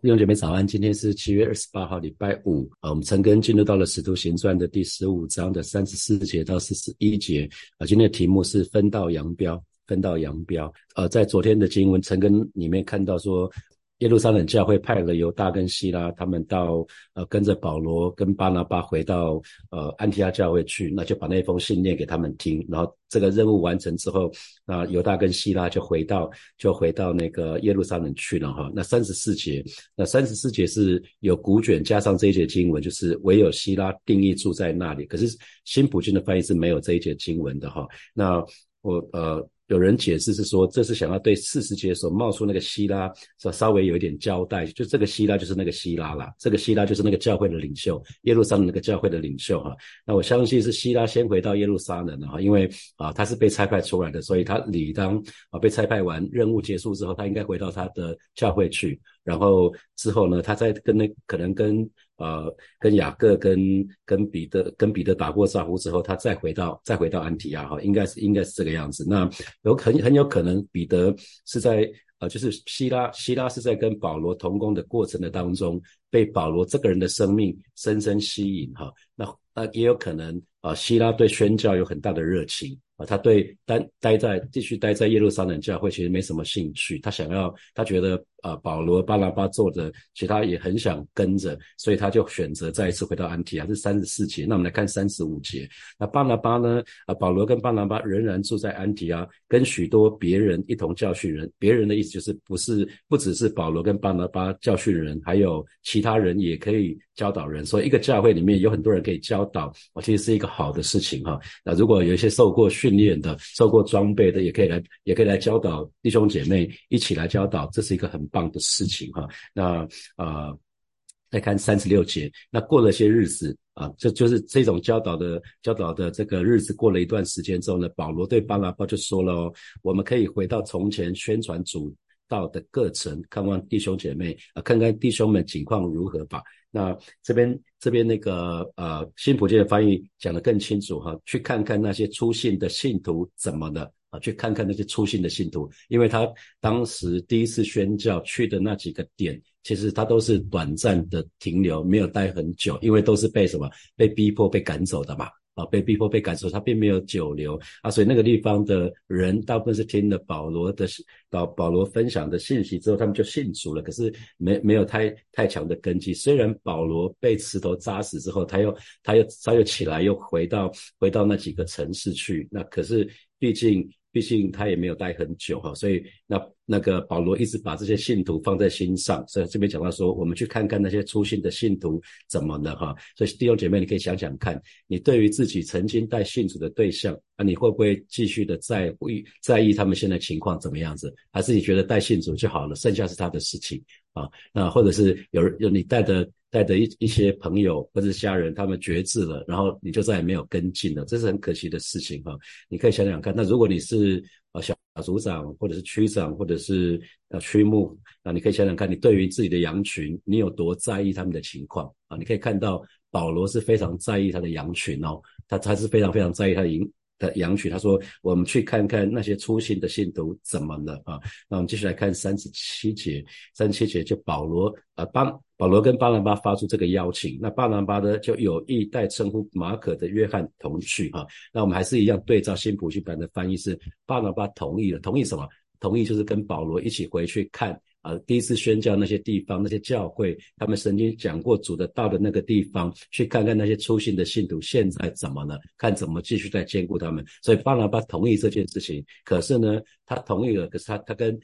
弟兄姐妹早安，今天是七月二十八号，礼拜五啊。我们陈根进入到了《使徒行传》的第十五章的三十四节到四十一节啊。今天的题目是分道扬镳，分道扬镳。呃，在昨天的经文陈根里面看到说。耶路撒冷教会派了犹大跟希拉，他们到呃跟着保罗跟巴拿巴回到呃安提阿教会去，那就把那封信念给他们听。然后这个任务完成之后，那犹大跟希拉就回到就回到那个耶路撒冷去了哈。那三十四节，那三十四节是有古卷加上这一节经文，就是唯有希拉定义住在那里。可是新普京的翻译是没有这一节经文的哈。那我呃。有人解释是说，这是想要对四十节所冒出那个希拉，稍稍微有一点交代。就这个希拉就是那个希拉啦，这个希拉就是那个教会的领袖，耶路撒冷那个教会的领袖哈。那我相信是希拉先回到耶路撒冷的哈，因为啊他是被拆派出来的，所以他理当啊被拆派完任务结束之后，他应该回到他的教会去。然后之后呢，他在跟那可能跟呃跟雅各跟跟彼得跟彼得打过招呼之后，他再回到再回到安提亚哈，应该是应该是这个样子。那有很很有可能彼得是在呃就是希拉希拉是在跟保罗同工的过程的当中，被保罗这个人的生命深深吸引哈。那那也有可能啊，希拉对宣教有很大的热情。啊，他对待待在继续待在耶路撒冷教会其实没什么兴趣，他想要，他觉得啊，保罗、巴拿巴做的，其他也很想跟着，所以他就选择再一次回到安提亚，是三十四节。那我们来看三十五节，那巴拿巴呢？啊，保罗跟巴拿巴仍然住在安提亚，跟许多别人一同教训人。别人的意思就是不是不只是保罗跟巴拿巴教训人，还有其他人也可以教导人。所以一个教会里面有很多人可以教导，我其实是一个好的事情哈。那如果有一些受过训，训练的、受过装备的，也可以来，也可以来教导弟兄姐妹，一起来教导，这是一个很棒的事情哈。那啊，再看三十六节，那过了些日子啊，这就是这种教导的教导的这个日子过了一段时间之后呢，保罗对巴拿巴就说了哦，我们可以回到从前宣传主道的各城，看望弟兄姐妹啊，看看弟兄们情况如何吧。那这边这边那个呃新普界的翻译讲得更清楚哈，去看看那些出信的信徒怎么了啊？去看看那些出信的信徒，因为他当时第一次宣教去的那几个点，其实他都是短暂的停留，没有待很久，因为都是被什么被逼迫被赶走的嘛。啊，被逼迫、被赶走，他并没有久留啊，所以那个地方的人大部分是听了保罗的保保罗分享的信息之后，他们就信主了。可是没没有太太强的根基。虽然保罗被石头扎死之后，他又他又他又起来，又回到回到那几个城市去。那可是毕竟。毕竟他也没有待很久哈，所以那那个保罗一直把这些信徒放在心上，所以这边讲到说，我们去看看那些出信的信徒怎么了哈。所以弟兄姐妹，你可以想想看，你对于自己曾经带信主的对象啊，你会不会继续的在意在意他们现在情况怎么样子？还是你觉得带信主就好了，剩下是他的事情啊？那或者是有人有你带的。带的一一些朋友或者家人，他们绝志了，然后你就再也没有跟进了，这是很可惜的事情哈。你可以想想看，那如果你是啊小组长或者是区长或者是啊区牧，那你可以想想看，你对于自己的羊群，你有多在意他们的情况啊？你可以看到保罗是非常在意他的羊群哦，他他是非常非常在意他的营的羊群。他说：“我们去看看那些粗心的信徒怎么了啊？”那我们继续来看三十七节，三十七节就保罗啊巴。保罗跟巴拿巴发出这个邀请，那巴拿巴呢就有意带称呼马可的约翰同去啊。那我们还是一样对照新普训版的翻译是巴拿巴同意了，同意什么？同意就是跟保罗一起回去看。啊，第一次宣教那些地方，那些教会，他们曾经讲过主的道的那个地方，去看看那些出信的信徒现在怎么了，看怎么继续再兼顾他们。所以巴拿巴同意这件事情，可是呢，他同意了，可是他他跟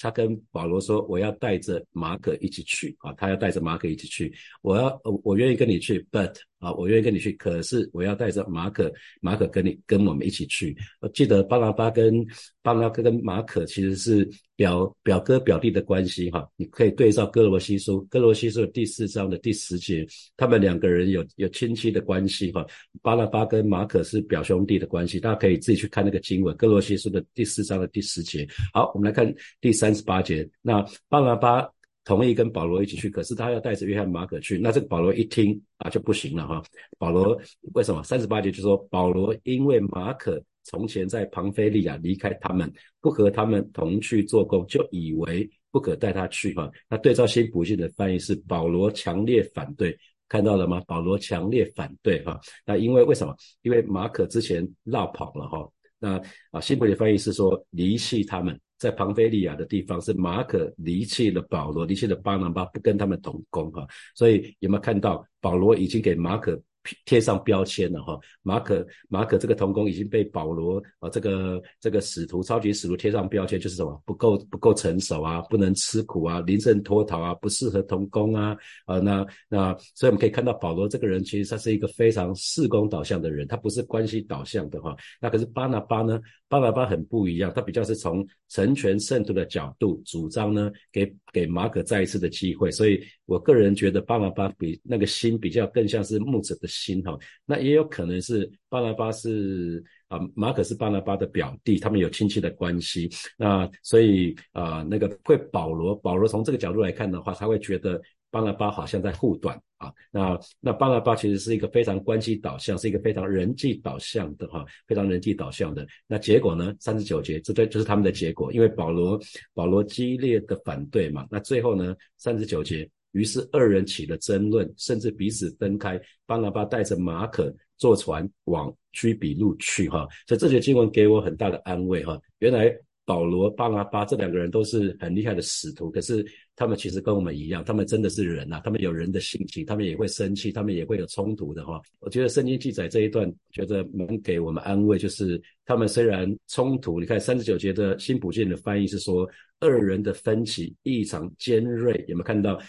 他跟保罗说，我要带着马可一起去啊，他要带着马可一起去，我要我愿意跟你去，but。啊，我愿意跟你去，可是我要带着马可，马可跟你跟我们一起去。我记得巴拿巴跟巴拿巴跟马可其实是表表哥表弟的关系哈。你可以对照哥罗西书，哥罗西书第四章的第十节，他们两个人有有亲戚的关系哈。巴拿巴跟马可是表兄弟的关系，大家可以自己去看那个经文，哥罗西书的第四章的第十节。好，我们来看第三十八节，那巴拿巴。同意跟保罗一起去，可是他要带着约翰马可去，那这个保罗一听啊就不行了哈。保罗为什么？三十八节就说保罗因为马可从前在庞菲利亚离开他们，不和他们同去做工，就以为不可带他去哈。那对照新普信的翻译是保罗强烈反对，看到了吗？保罗强烈反对哈。那因为为什么？因为马可之前绕跑了哈。那啊，新普的翻译是说离弃他们，在庞菲利亚的地方是马可离弃了保罗，离弃了巴拿巴，不跟他们同工哈。所以有没有看到保罗已经给马可？贴上标签了哈，马可马可这个童工已经被保罗啊这个这个使徒超级使徒贴上标签，就是什么不够不够成熟啊，不能吃苦啊，临阵脱逃啊，不适合童工啊啊那那所以我们可以看到保罗这个人其实他是一个非常事工导向的人，他不是关系导向的哈。那可是巴拿巴呢？巴拿巴很不一样，他比较是从成全圣徒的角度主张呢，给给马可再一次的机会。所以我个人觉得巴拿巴比那个心比较更像是牧者的。心哈，那也有可能是巴拿巴是啊，马可是巴拿巴的表弟，他们有亲戚的关系。那所以啊，那个会保罗，保罗从这个角度来看的话，他会觉得巴拿巴好像在护短啊。那那巴拿巴其实是一个非常关系导向，是一个非常人际导向的哈，非常人际导向的。那结果呢？三十九节，这对就是他们的结果，因为保罗保罗激烈的反对嘛。那最后呢？三十九节。于是二人起了争论，甚至彼此分开。巴拿巴带着马可坐船往居比路去，哈。所以这些经文给我很大的安慰，哈。原来保罗、巴拿巴这两个人都是很厉害的使徒，可是他们其实跟我们一样，他们真的是人呐，他们有人的性情，他们也会生气，他们也会有冲突的，哈。我觉得圣经记载这一段，觉得能给我们安慰，就是他们虽然冲突，你看三十九节的新普健的翻译是说，二人的分歧异常尖锐，有没有看到？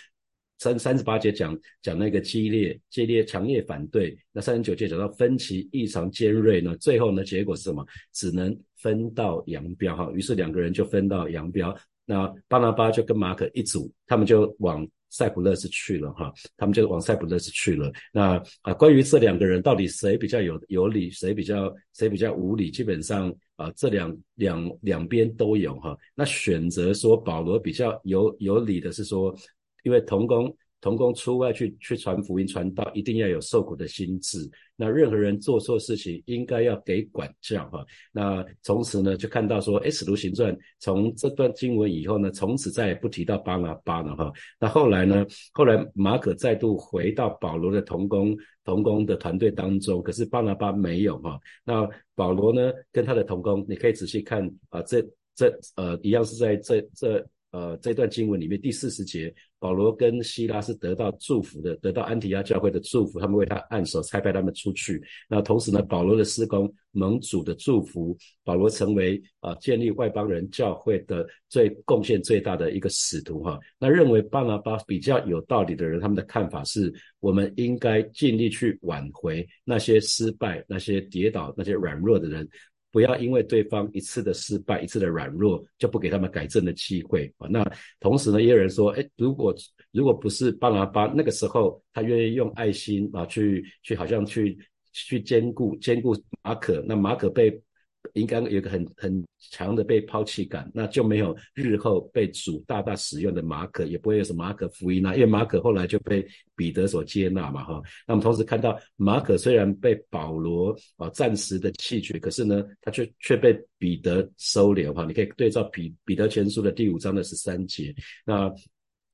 三三十八节讲讲那个激烈、激烈、强烈反对，那三十九节讲到分歧异常尖锐呢，最后呢结果是什么？只能分道扬镳哈。于是两个人就分道扬镳。那巴拿巴就跟马可一组，他们就往塞浦勒斯去了哈。他们就往塞浦勒斯去了。那啊，关于这两个人到底谁比较有有理，谁比较谁比较无理，基本上啊，这两两两边都有哈。那选择说保罗比较有有理的是说。因为童工童工出外去去传福音传道，一定要有受苦的心智。那任何人做错事情，应该要给管教哈。那从此呢，就看到说，《使徒行传》从这段经文以后呢，从此再也不提到巴拿巴了哈。那后来呢，后来马可再度回到保罗的童工童工的团队当中，可是巴拿巴没有哈。那保罗呢，跟他的童工，你可以仔细看啊，这这呃，一样是在这这。呃，这段经文里面第四十节，保罗跟希拉是得到祝福的，得到安提亚教会的祝福，他们为他按手差派他们出去。那同时呢，保罗的施工盟主的祝福，保罗成为啊建立外邦人教会的最贡献最大的一个使徒哈。那认为巴拿巴比较有道理的人，他们的看法是，我们应该尽力去挽回那些失败、那些跌倒、那些软弱的人。不要因为对方一次的失败、一次的软弱，就不给他们改正的机会啊！那同时呢，也有人说，哎，如果如果不是巴拿巴那个时候，他愿意用爱心啊，去去好像去去兼顾兼顾马可，那马可被。应该有个很很强的被抛弃感，那就没有日后被主大大使用的马可，也不会有什么马可福音啊，因为马可后来就被彼得所接纳嘛，哈。那我们同时看到马可虽然被保罗啊暂时的弃绝，可是呢，他却却被彼得收留哈。你可以对照彼彼得前书的第五章的十三节，那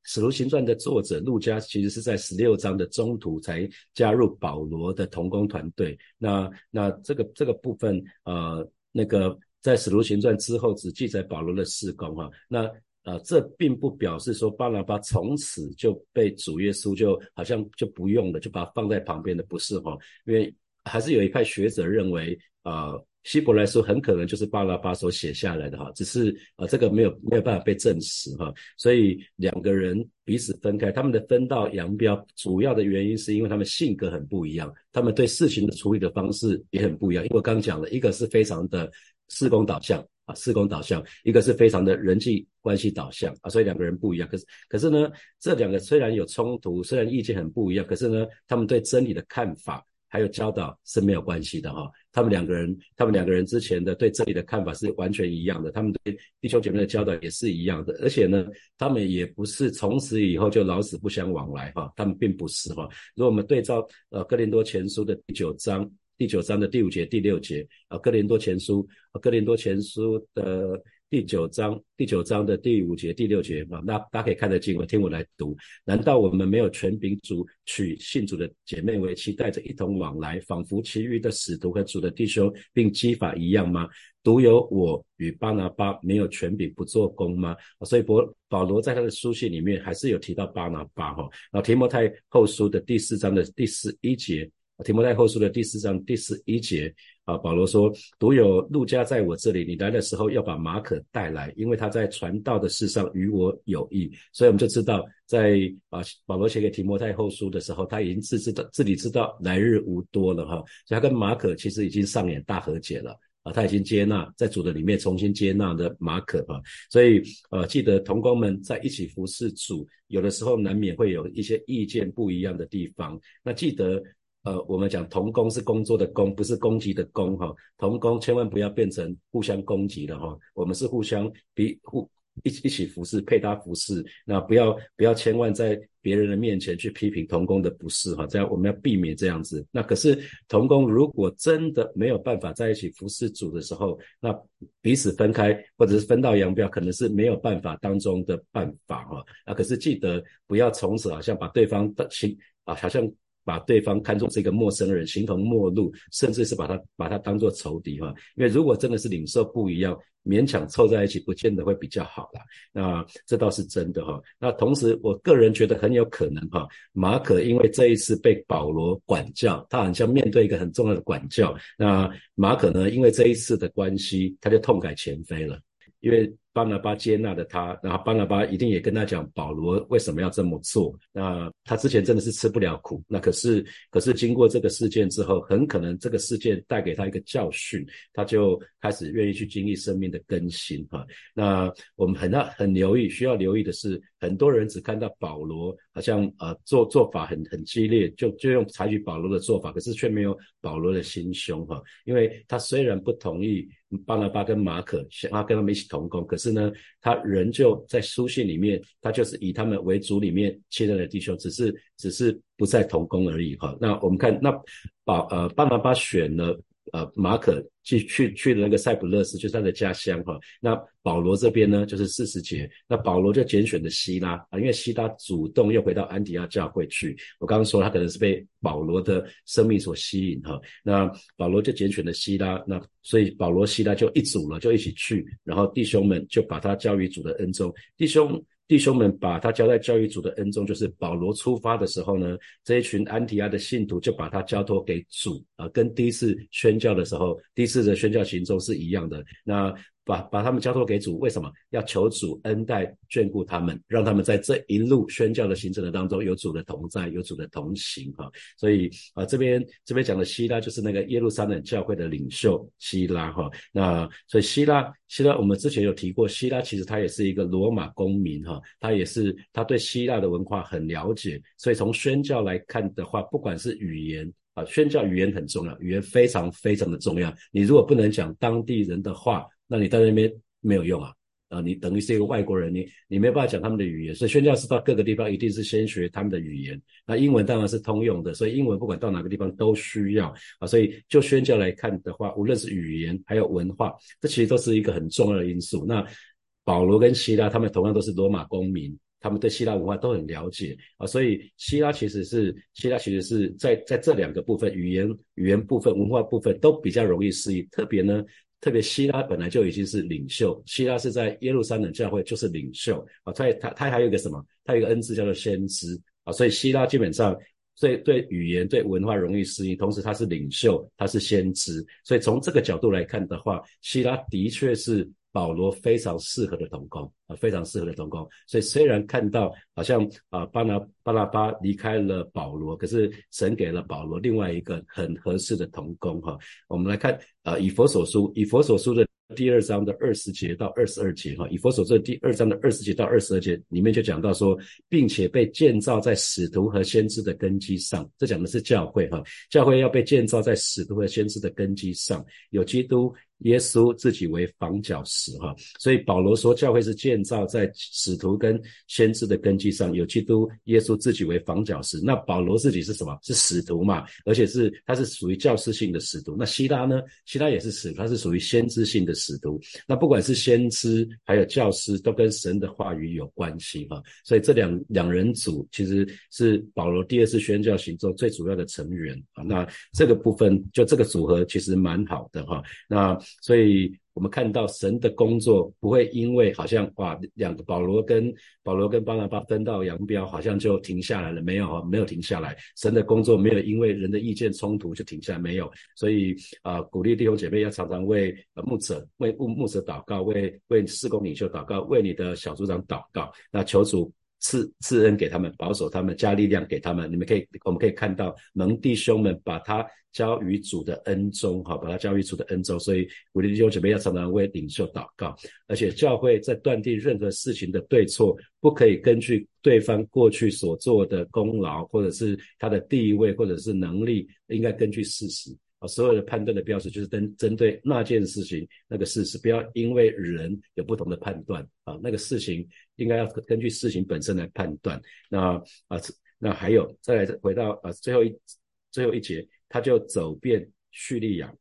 使徒行传的作者路家其实是在十六章的中途才加入保罗的同工团队，那那这个这个部分呃。那个在使徒行传之后只记载保罗的事工哈，那呃这并不表示说巴拿巴从此就被主耶稣就好像就不用了，就把它放在旁边的不是哈，因为还是有一派学者认为啊。希伯来书很可能就是巴拉巴所写下来的哈，只是呃这个没有没有办法被证实哈，所以两个人彼此分开，他们的分道扬镳，主要的原因是因为他们性格很不一样，他们对事情的处理的方式也很不一样。因为我刚讲了一个是非常的事工导向啊，事工导向，一个是非常的人际关系导向啊，所以两个人不一样。可是可是呢，这两个虽然有冲突，虽然意见很不一样，可是呢，他们对真理的看法。还有教导是没有关系的哈，他们两个人，他们两个人之前的对这里的看法是完全一样的，他们对弟兄姐妹的教导也是一样的，而且呢，他们也不是从此以后就老死不相往来哈，他们并不是哈。如果我们对照呃哥林多前书的第九章。第九章的第五节、第六节啊，《哥林多前书》《哥林多前书》的第九章第九章的第五节、第六节啊，那大家可以看得经文，听我来读。难道我们没有权柄主娶信主的姐妹为妻，带着一同往来，仿佛其余的使徒和主的弟兄并基法一样吗？独有我与巴拿巴没有权柄不做工吗？所以保保罗在他的书信里面还是有提到巴拿巴哈。然后提摩太后书的第四章的第十一节。提摩太后书的第四章第十一节啊，保罗说：“独有路加在我这里，你来的时候要把马可带来，因为他在传道的事上与我有益。”所以我们就知道，在啊保罗写给提摩太后书的时候，他已经自知道自己知道来日无多了哈，所以他跟马可其实已经上演大和解了啊，他已经接纳在主的里面重新接纳的马可哈，所以呃记得同工们在一起服侍主，有的时候难免会有一些意见不一样的地方，那记得。呃，我们讲同工是工作的工，不是攻击的攻哈。同工千万不要变成互相攻击的哈。我们是互相比互一一起服侍，配搭服侍。那不要不要千万在别人的面前去批评同工的不是哈。这样我们要避免这样子。那可是同工如果真的没有办法在一起服侍主的时候，那彼此分开或者是分道扬镳，可能是没有办法当中的办法哈。啊，可是记得不要从此好像把对方的心啊，好像。把对方看作是一个陌生人，形同陌路，甚至是把他把他当做仇敌哈。因为如果真的是领受不一样，勉强凑在一起，不见得会比较好啦。那这倒是真的哈。那同时，我个人觉得很有可能哈，马可因为这一次被保罗管教，他好像面对一个很重要的管教。那马可呢，因为这一次的关系，他就痛改前非了，因为。巴拿巴接纳了他，然后巴拿巴一定也跟他讲保罗为什么要这么做。那他之前真的是吃不了苦，那可是可是经过这个事件之后，很可能这个事件带给他一个教训，他就开始愿意去经历生命的更新哈。那我们很要很留意，需要留意的是，很多人只看到保罗好像呃做做法很很激烈，就就用采取保罗的做法，可是却没有保罗的心胸哈。因为他虽然不同意巴拿巴跟马可想要跟他们一起同工，可是。是呢，他仍旧在书信里面，他就是以他们为主里面亲任的弟兄，只是只是不再同工而已哈。那我们看，那把呃巴拿巴选了。呃，马可去去去了那个塞浦勒斯，就是他的家乡哈。那保罗这边呢，就是四十节。那保罗就拣选了希拉啊，因为希拉主动又回到安提亚教会去。我刚刚说他可能是被保罗的生命所吸引哈。那保罗就拣选了希拉，那所以保罗希拉就一组了，就一起去。然后弟兄们就把他交于主的恩中，弟兄。弟兄们把他交在教育组的恩中，就是保罗出发的时候呢，这一群安提亚的信徒就把他交托给主啊，跟第一次宣教的时候，第一次的宣教行踪是一样的。那。把把他们交托给主，为什么要求主恩待眷顾他们，让他们在这一路宣教的行程的当中有主的同在，有主的同行哈。所以啊，这边这边讲的希拉就是那个耶路撒冷教会的领袖希拉哈。那所以希拉希拉，我们之前有提过，希拉其实他也是一个罗马公民哈，他也是他对希腊的文化很了解。所以从宣教来看的话，不管是语言啊，宣教语言很重要，语言非常非常的重要。你如果不能讲当地人的话，那你在那边没有用啊，啊，你等于是一个外国人，你你没办法讲他们的语言，所以宣教士到各个地方一定是先学他们的语言。那英文当然是通用的，所以英文不管到哪个地方都需要啊。所以就宣教来看的话，无论是语言还有文化，这其实都是一个很重要的因素。那保罗跟希腊他们同样都是罗马公民，他们对希腊文化都很了解啊。所以希腊其实是希腊其实是在在这两个部分，语言语言部分、文化部分都比较容易适应，特别呢。特别希拉本来就已经是领袖，希拉是在耶路撒冷教会就是领袖啊，他也他他还有一个什么？他有一个恩赐叫做先知啊，所以希拉基本上对对语言对文化容易适应，同时他是领袖，他是先知，所以从这个角度来看的话，希拉的确是。保罗非常适合的同工啊，非常适合的同工。所以虽然看到好像啊巴拿巴拉巴离开了保罗，可是神给了保罗另外一个很合适的同工哈。我们来看啊以佛所书以佛所书的第二章的二十节到二十二节哈，以佛所书的第二章的二十节到二十二节里面就讲到说，并且被建造在使徒和先知的根基上。这讲的是教会哈，教会要被建造在使徒和先知的根基上，有基督。耶稣自己为房角石哈，所以保罗说教会是建建造在使徒跟先知的根基上，有基督耶稣自己为房角石。那保罗自己是什么？是使徒嘛？而且是他是属于教师性的使徒。那希拉呢？希拉也是使，他是属于先知性的使徒。那不管是先知还有教师，都跟神的话语有关系哈。所以这两两人组其实是保罗第二次宣教行中最主要的成员啊。那这个部分就这个组合其实蛮好的哈。那所以，我们看到神的工作不会因为好像哇，两个保罗跟保罗跟巴拿巴分道扬镳，好像就停下来了。没有，没有停下来。神的工作没有因为人的意见冲突就停下来，没有。所以啊，鼓励弟兄姐妹要常常为牧者、为牧牧者祷告，为为施工领袖祷告，为你的小组长祷告。那求主。赐赐恩给他们，保守他们，加力量给他们。你们可以，我们可以看到蒙弟兄们把他交于主的恩中，哈，把他交于主的恩中。所以，鼓励弟兄准备要常常为领袖祷告。而且，教会在断定任何事情的对错，不可以根据对方过去所做的功劳，或者是他的地位，或者是能力，应该根据事实。啊，所有的判断的标准就是针针对那件事情那个事实，不要因为人有不同的判断啊，那个事情应该要根据事情本身来判断。那啊，那还有再来回到啊最后一最后一节，他就走遍叙利亚、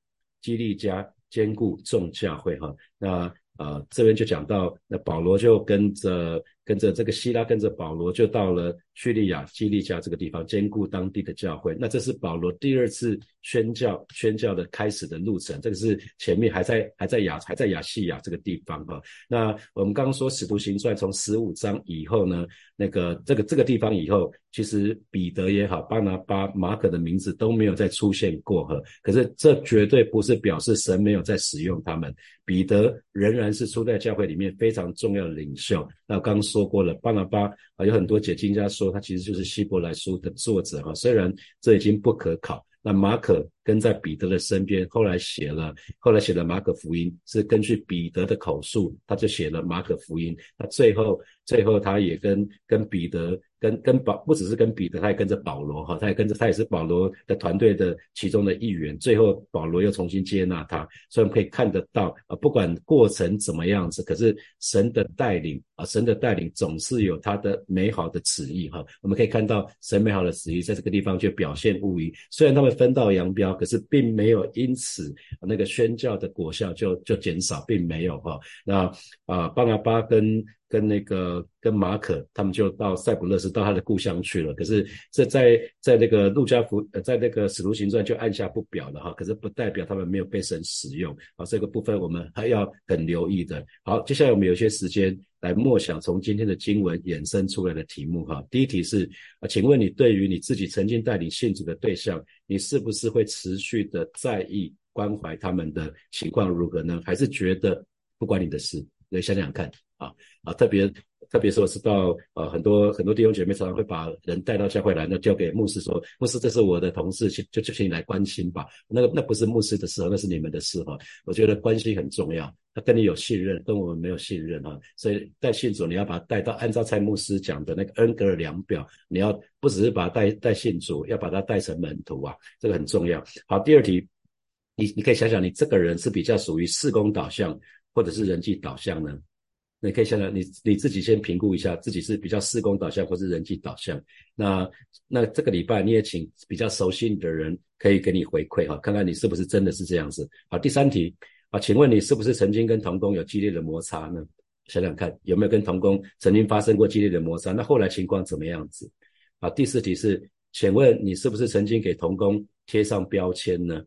基利加，兼顾众教会哈。那啊这边就讲到，那保罗就跟着跟着这个希拉，跟着保罗就到了。叙利亚基利加这个地方兼顾当地的教会，那这是保罗第二次宣教宣教的开始的路程。这个是前面还在还在亚还在亚细亚这个地方哈。那我们刚刚说使徒行传从十五章以后呢，那个这个这个地方以后，其实彼得也好，巴拿巴、马可的名字都没有再出现过哈。可是这绝对不是表示神没有在使用他们，彼得仍然是初代教会里面非常重要的领袖。那刚说过了，巴拿巴啊，有很多解经家说。他其实就是希伯来书的作者哈，虽然这已经不可考。那马可跟在彼得的身边，后来写了，后来写了马可福音，是根据彼得的口述，他就写了马可福音。那最后，最后他也跟跟彼得。跟跟保不只是跟彼得，他也跟着保罗哈，他也跟着他也是保罗的团队的其中的一员。最后保罗又重新接纳他，所以我们可以看得到啊，不管过程怎么样子，可是神的带领啊，神的带领总是有他的美好的旨意哈。我们可以看到神美好的旨意在这个地方就表现无疑。虽然他们分道扬镳，可是并没有因此那个宣教的果效就就减少，并没有哈。那啊，巴拿巴跟跟那个跟马可他们就到塞浦路斯，到他的故乡去了。可是这在在那个路加福呃，在那个使徒行传就按下不表了哈。可是不代表他们没有被神使用啊。这个部分我们还要很留意的。好，接下来我们有些时间来默想从今天的经文衍生出来的题目哈。第一题是啊，请问你对于你自己曾经带领信主的对象，你是不是会持续的在意关怀他们的情况如何呢？还是觉得不关你的事？来想想看。啊啊，特别特别是我知道呃很多很多弟兄姐妹常常会把人带到教会来，那交给牧师说，牧师这是我的同事，请就就请你来关心吧。那个那不是牧师的事，那是你们的事哈。我觉得关系很重要，他跟你有信任，跟我们没有信任哈。所以带信主，你要把他带到按照蔡牧师讲的那个恩格尔量表，你要不只是把他带带信主，要把他带成门徒啊，这个很重要。好，第二题，你你可以想想，你这个人是比较属于事工导向，或者是人际导向呢？你可以想想，你你自己先评估一下，自己是比较事工导向或是人际导向。那那这个礼拜你也请比较熟悉你的人，可以给你回馈哈，看看你是不是真的是这样子。好，第三题啊，请问你是不是曾经跟童工有激烈的摩擦呢？想想看有没有跟童工曾经发生过激烈的摩擦？那后来情况怎么样子？好，第四题是，请问你是不是曾经给童工贴上标签呢？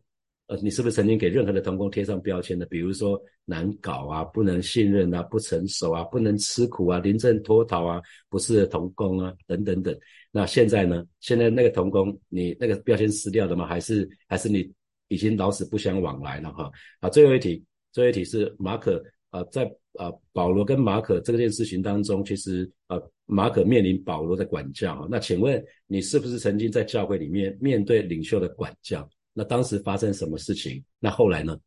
呃，你是不是曾经给任何的童工贴上标签的？比如说难搞啊，不能信任啊，不成熟啊，不能吃苦啊，临阵脱逃啊，不是童工啊，等等等。那现在呢？现在那个童工，你那个标签撕掉了吗？还是还是你已经老死不相往来了哈？啊，最后一题，最后一题是马可啊，在啊保罗跟马可这件事情当中，其实呃马可面临保罗的管教。那请问你是不是曾经在教会里面面对领袖的管教？那当时发生什么事情？那后来呢？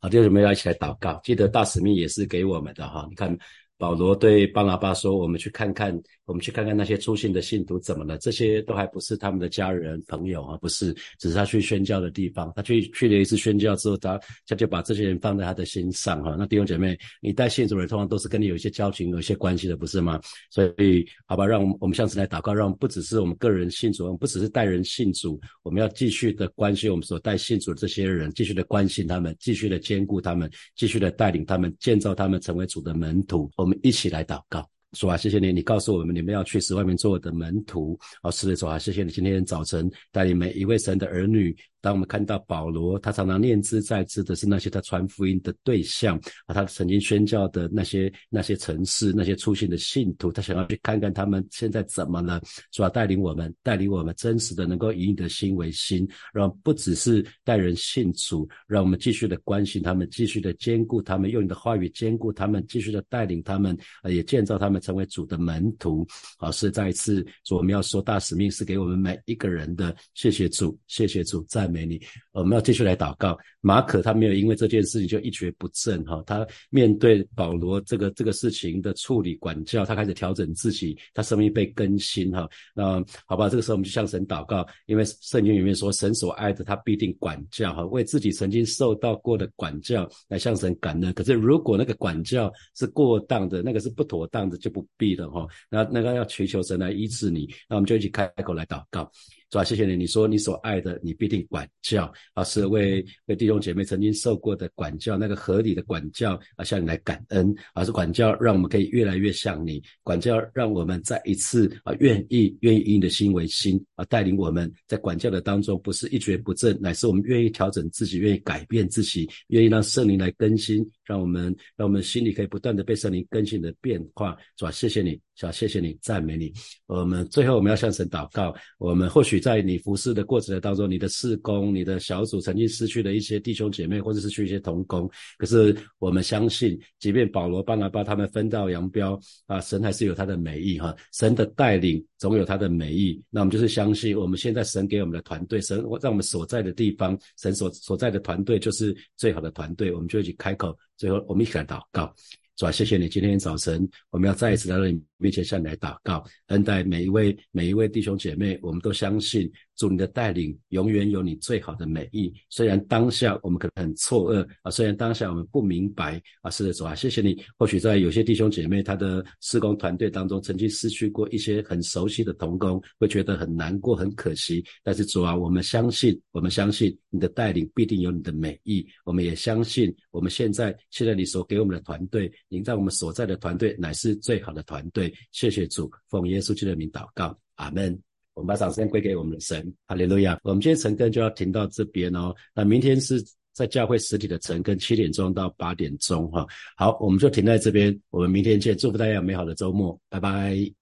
好，弟兄们要一起来祷告。记得大使命也是给我们的哈。你看，保罗对巴拿巴说：“我们去看看，我们去看看那些出信的信徒怎么了？这些都还不是他们的家人朋友啊，不是，只是他去宣教的地方。他去去了一次宣教之后，他他就把这些人放在他的心上哈。那弟兄姐妹，你带信主的人通常都是跟你有一些交情、有一些关系的，不是吗？所以，好吧，让我们向神来祷告，让不只是我们个人信主，不只是带人信主，我们要继续的关心我们所带信主的这些人，继续的关心他们，继续的兼顾他们，继续的带领他们，建造他们成为主的门徒。我们们一起来祷告。说啊，谢谢你，你告诉我们你们要去十外面做我的门徒。哦，是的，主啊，谢谢你今天早晨带领每一位神的儿女。当我们看到保罗，他常常念之在之的是那些他传福音的对象啊，他曾经宣教的那些那些城市，那些出现的信徒，他想要去看看他们现在怎么了，主要带领我们，带领我们真实的能够以你的心为心，让不只是带人信主，让我们继续的关心他们，继续的兼顾他们，用你的话语兼顾他们，继续的带领他们，啊，也建造他们成为主的门徒。好，是再一次，主我们要说大使命是给我们每一个人的，谢谢主，谢谢主，在。美你，我们要继续来祷告。马可他没有因为这件事情就一蹶不振哈，他面对保罗这个这个事情的处理管教，他开始调整自己，他生命被更新哈。那好吧，这个时候我们就向神祷告，因为圣经里面说，神所爱的他必定管教哈，为自己曾经受到过的管教来向神感恩。可是如果那个管教是过当的，那个是不妥当的，就不必了哈。那那个要祈求神来医治你，那我们就一起开口来祷告。是吧？谢谢你。你说你所爱的，你必定管教啊，是为为弟兄姐妹曾经受过的管教，那个合理的管教啊，向你来感恩，而是管教让我们可以越来越像你，管教让我们再一次啊，愿意愿意以你的心为心啊，带领我们在管教的当中，不是一蹶不振，乃是我们愿意调整自己，愿意改变自己，愿意让圣灵来更新，让我们让我们心里可以不断的被圣灵更新的变化，是吧？谢谢你，想？谢谢你，赞美你。我们最后我们要向神祷告，我们或许。在你服侍的过程当中，你的事工、你的小组曾经失去了一些弟兄姐妹，或者失去一些同工。可是我们相信，即便保罗、巴拿巴他们分道扬镳啊，神还是有他的美意哈。神的带领总有他的美意。那我们就是相信，我们现在神给我们的团队，神让我们所在的地方，神所所在的团队就是最好的团队。我们就一起开口，最后我们一起来祷告。主啊，谢谢你！今天早晨，我们要再一次来到你面前向你来祷告，恩待每一位每一位弟兄姐妹。我们都相信，主你的带领永远有你最好的美意。虽然当下我们可能很错愕啊，虽然当下我们不明白啊，是的，主啊，谢谢你。或许在有些弟兄姐妹他的施工团队当中，曾经失去过一些很熟悉的同工，会觉得很难过、很可惜。但是主啊，我们相信，我们相信你的带领必定有你的美意。我们也相信，我们现在现在你所给我们的团队。您在我们所在的团队乃是最好的团队，谢谢主，奉耶稣基督的名祷告，阿门。我们把掌声归给我们的神，哈利路亚。我们今天晨更就要停到这边哦，那明天是在教会实体的晨更，七点钟到八点钟哈。好，我们就停在这边，我们明天见，祝福大家有美好的周末，拜拜。